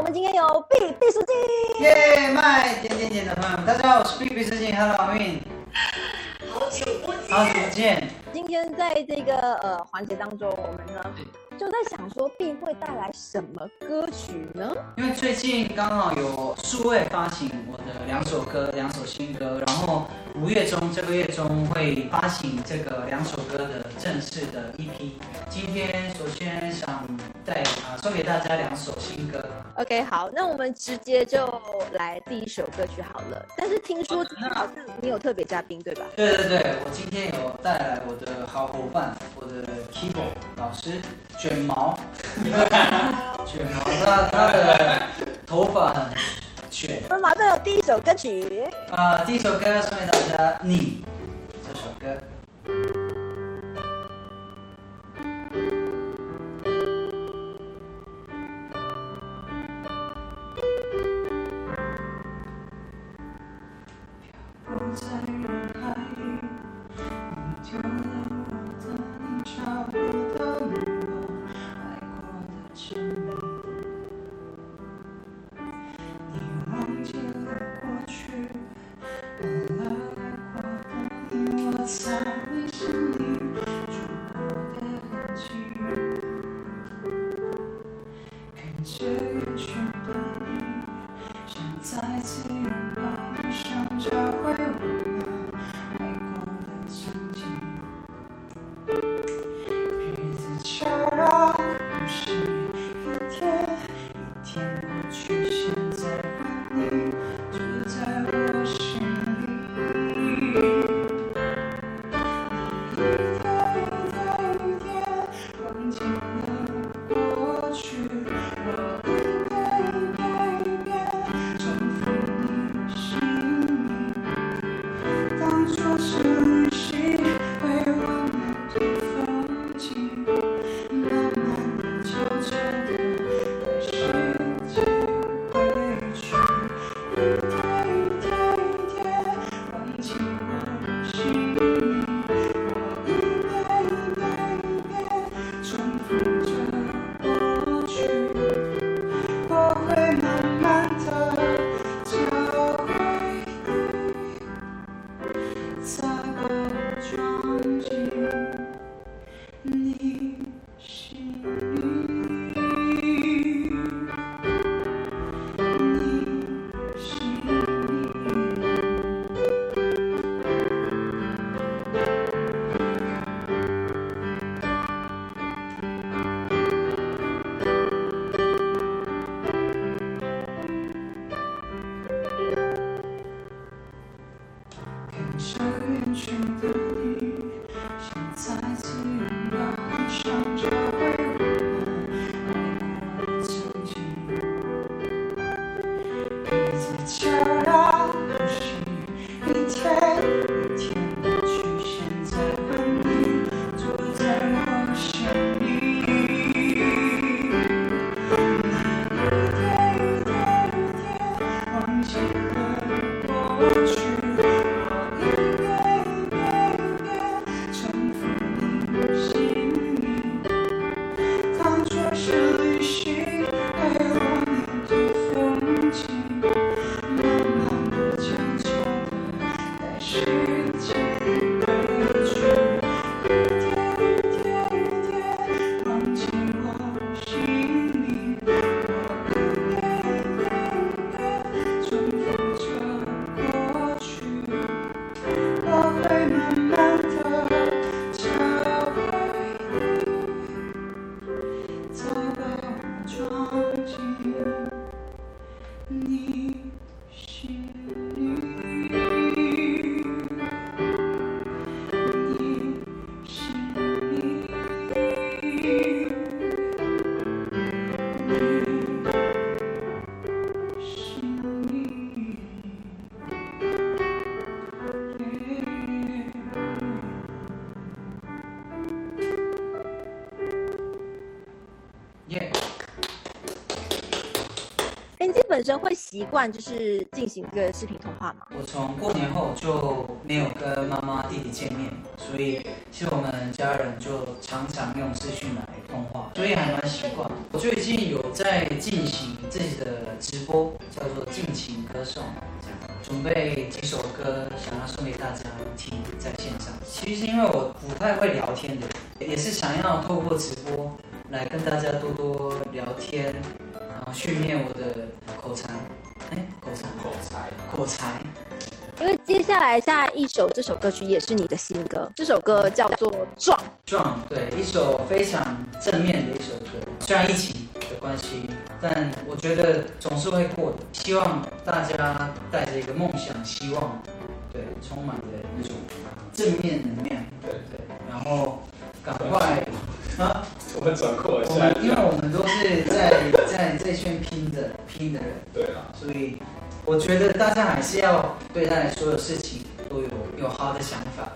我们今天有毕毕书记，耶，卖点点点的朋友们，大家好，我是毕毕书尽，Hello 阿运，好久不见，好久不见。今天在这个呃环节当中，我们呢就在想说，必会带来什么歌曲呢？因为最近刚好有数位发行我的两首歌，两首新歌，然后五月中这个月中会发行这个两首歌的正式的 EP。今天首先想带啊送给大家两首新歌。OK，好，那我们直接就来第一首歌曲好了。但是听说今天好像你有特别嘉宾，对吧？对对对，我今天有带来我的好伙伴，我的 keyboard 老师卷毛，卷毛，他他的头发很卷。我们马上有第一首歌曲。啊、第一首歌送给大家，《你》这首歌。看习惯就是进行这个视频通话吗？我从过年后就没有跟妈妈、弟弟见面，所以其实我们家人就常常用视讯来通话，所以还蛮习惯。我最近有在进行自己的直播，叫做“尽情歌颂”，准备几首歌想要送给大家听，在线上。其实因为我不太会聊天的，也是想要透过直播来跟大家多多聊天，然后训练我的口才，哎，口才，口才，口才。因为接下来下一首这首歌曲也是你的新歌，这首歌叫做《壮》。壮，对，一首非常正面的一首歌。虽然疫情的关系，但我觉得总是会过的。希望大家带着一个梦想、希望，对，充满着那种正面能量，对对，然后赶快啊！我们转过来我下一下，们因为我们都是在在这圈拼的拼的人，对啊，所以我觉得大家还是要对待所有事情都有有好的想法。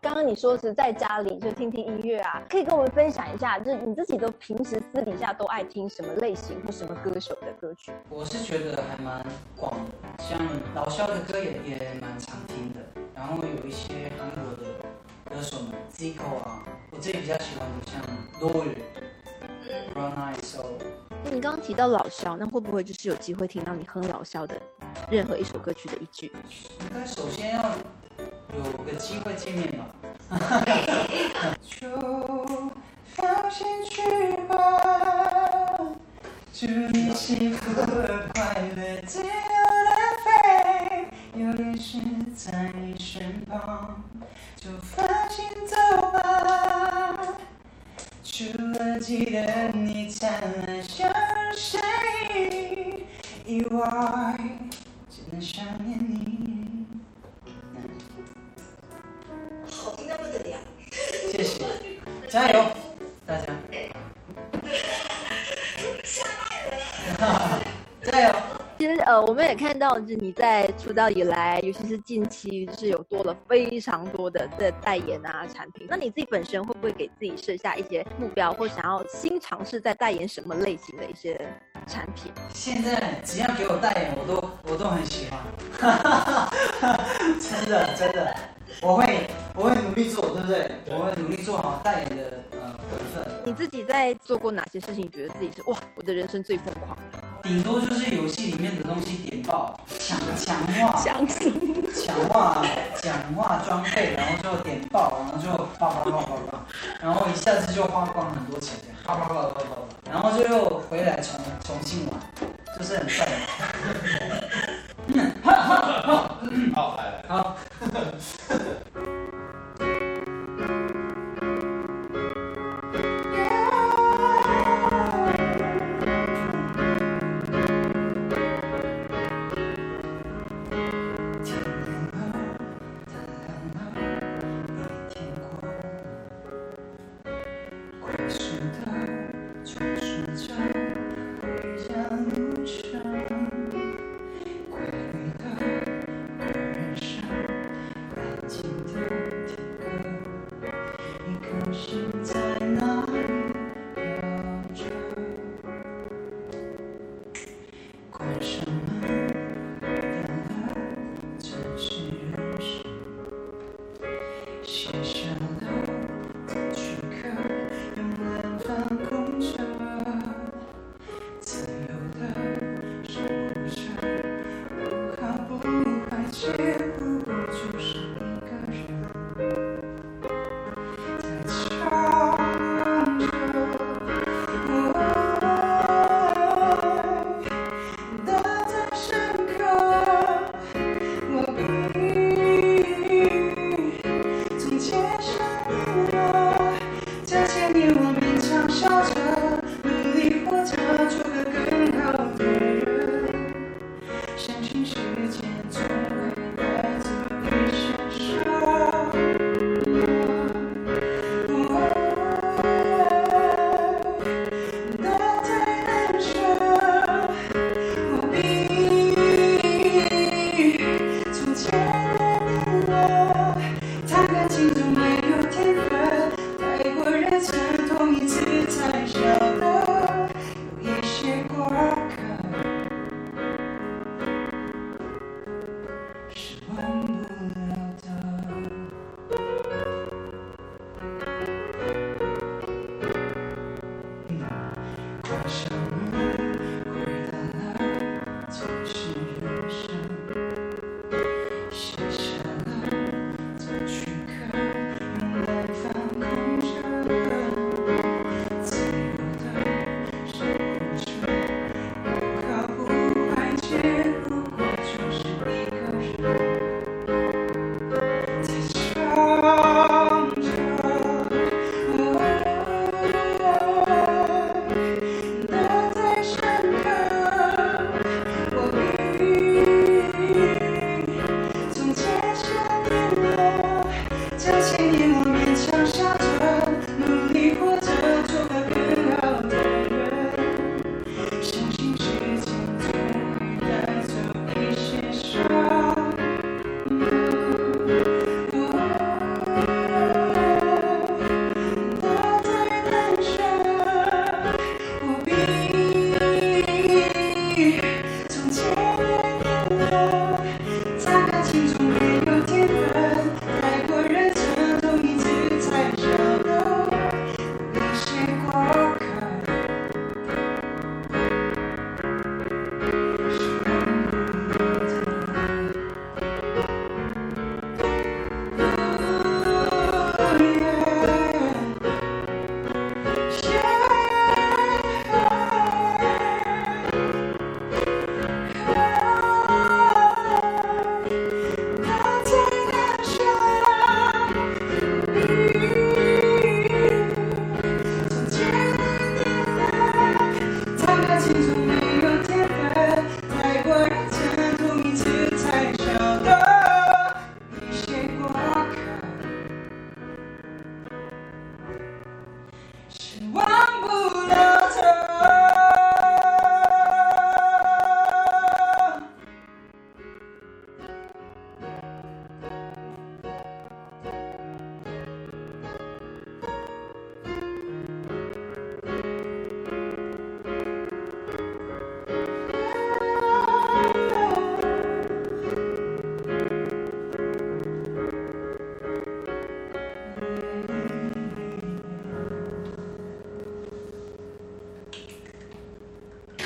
刚刚你说是在家里就听听音乐啊，可以跟我们分享一下，就是你自己都平时私底下都爱听什么类型或什么歌手的歌曲？我是觉得还蛮广的，像老肖的歌也也蛮常听的，然后有一些韩国的歌手们，Zico 啊，我自己比较喜欢的像 Lord、Brown Eyed Soul，你刚刚提到老肖，那会不会就是有机会听到你哼老肖的任何一首歌曲的一句？应该首先要有个机会见面吧。就放心去吧，祝你幸福和快乐自由的飞，有天使在你身旁，就放心走吧。除了记得你灿烂我们也看到，就是你在出道以来，尤其是近期，就是有多了非常多的的代言啊产品。那你自己本身会不会给自己设下一些目标，或想要新尝试在代言什么类型的一些产品？现在只要给我代言，我都我都很喜欢，真的真的，我会我会努力做，对不对？我会努力做好代言的呃本分。你自己在做过哪些事情，觉得自己是哇，我的人生最疯狂？顶多就是游戏里面的东西点爆，强强化，强化强化装备，然后就点爆，然后就啪啪啪啪啪，然后一下子就花光很多钱，这样叭叭叭叭叭叭，然后就又回来重重新玩，就是很帅的。好，来来，好。you.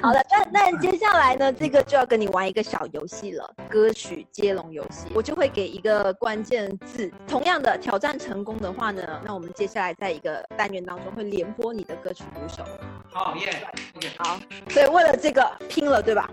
好了，那那接下来呢，这个就要跟你玩一个小游戏了，歌曲接龙游戏。我就会给一个关键字，同样的挑战成功的话呢，那我们接下来在一个单元当中会连播你的歌曲鼓手。好耶，OK，好，所以为了这个拼了，对吧？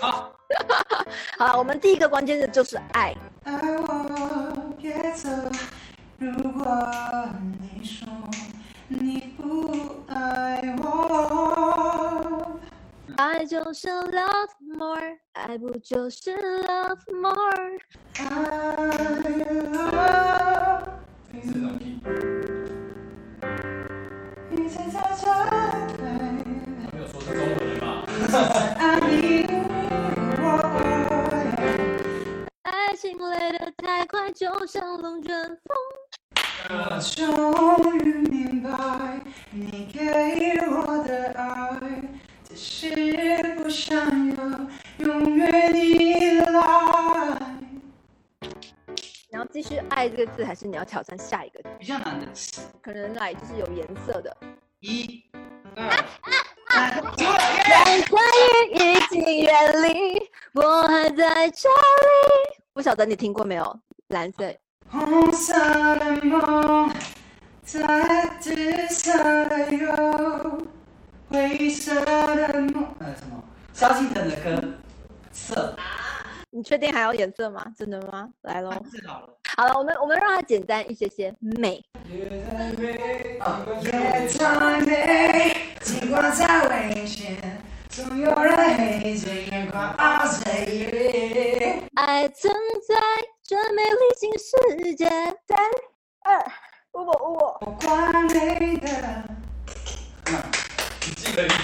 好，好了，我们第一个关键字就是爱。爱我别走，如果你说你不爱我，爱就是 love more，爱不就是 love more？爱 love 一直在这里，没有说是中文的吧？爱你。爱情来得太快，就像龙卷风。我终于明白，你给个字，还是你要挑战下一个字？比较难的，可能来就是有颜色的。一、二、三，蓝色雨已经远离，我还在这里。不晓得你听过没有？蓝色红色的梦，在紫色的忧，灰色的梦。呃，什么？萧敬腾的歌，色，你确定还要颜色吗？真的吗？来喽！字好了。好了，我们我们让它简单一些些。美，美，尽管再危险，总有人黑着眼眶熬岁月。爱存在这美丽新世界。三二，五五五。我管你的。你记得一句。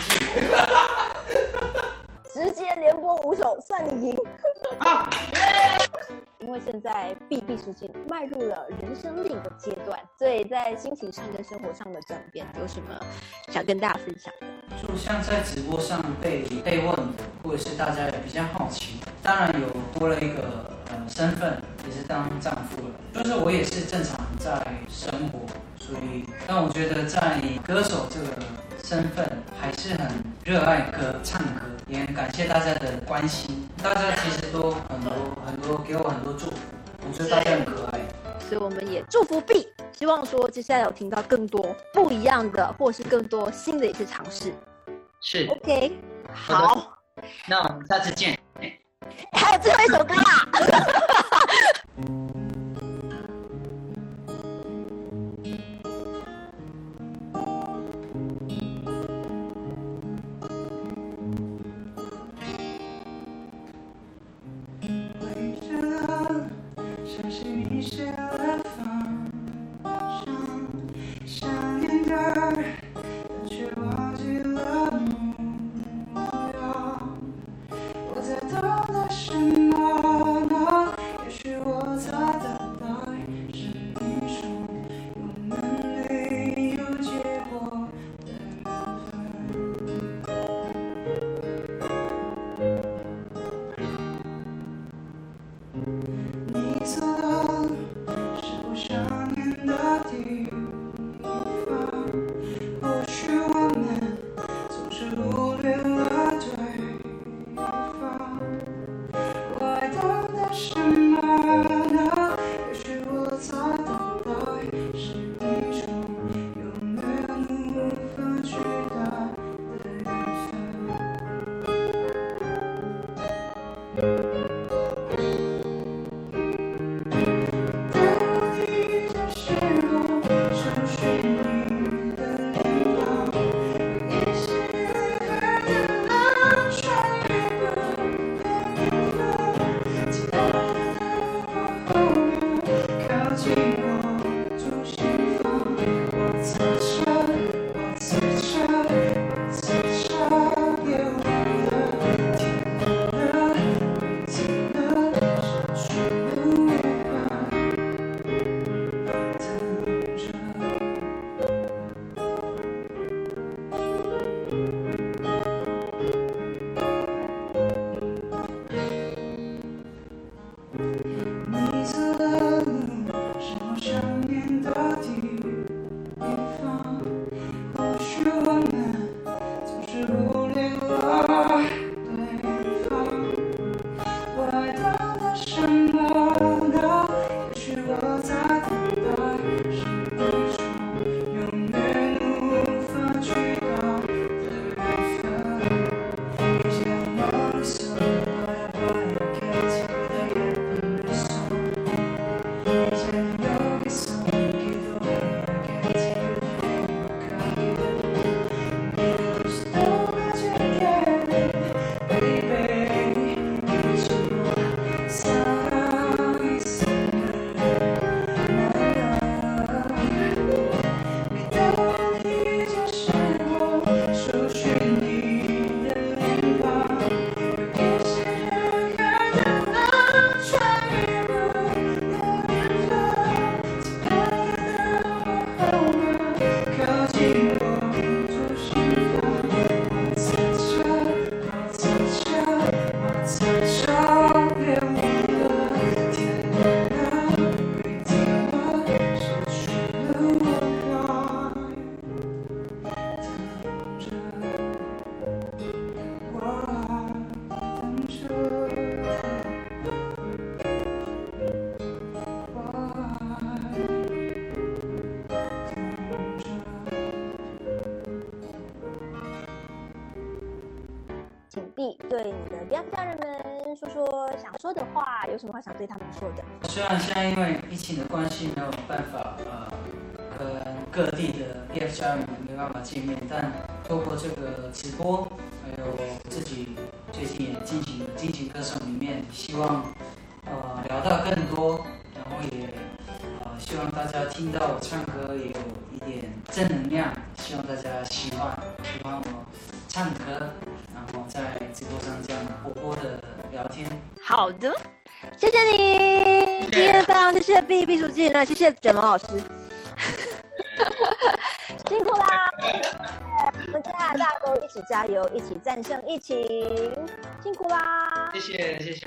直接连播五首，算你赢。好，因为现在 B B 时期迈入了人生另一个阶段，所以在心情上跟生活上的转变，有什么想跟大家分享的？就像在直播上被被问的，或者是大家也比较好奇，当然有多了一个呃身份，也是当丈夫了。就是我也是正常在生活，所以但我觉得在歌手这个身份还是很热爱歌唱歌，也感谢大家的关心，大家其实都很多很多给我很多祝福，我觉得大家很可爱。所以我们也祝福 B，希望说接下来有听到更多不一样的，或是更多新的一些尝试。是，OK，好好，那我们下次见。还有最后一首歌啦。什么话想对他们说的？虽然现在因为疫情的关系没有办法呃跟各地的 BF 家人们没办法见面，但透过这个直播，还有自己最近也进行的《进行歌手》里面，希望呃聊到更多，然后也呃希望大家听到我唱歌也有一点正能量，希望大家喜欢喜欢我唱歌，然后在直播上这样活泼的聊天。好的，谢谢你，今天非常谢谢毕毕书记，那谢谢卷毛老师，辛苦啦！我们接下来大家都一起加油，一起战胜疫情，辛苦啦！谢谢谢谢。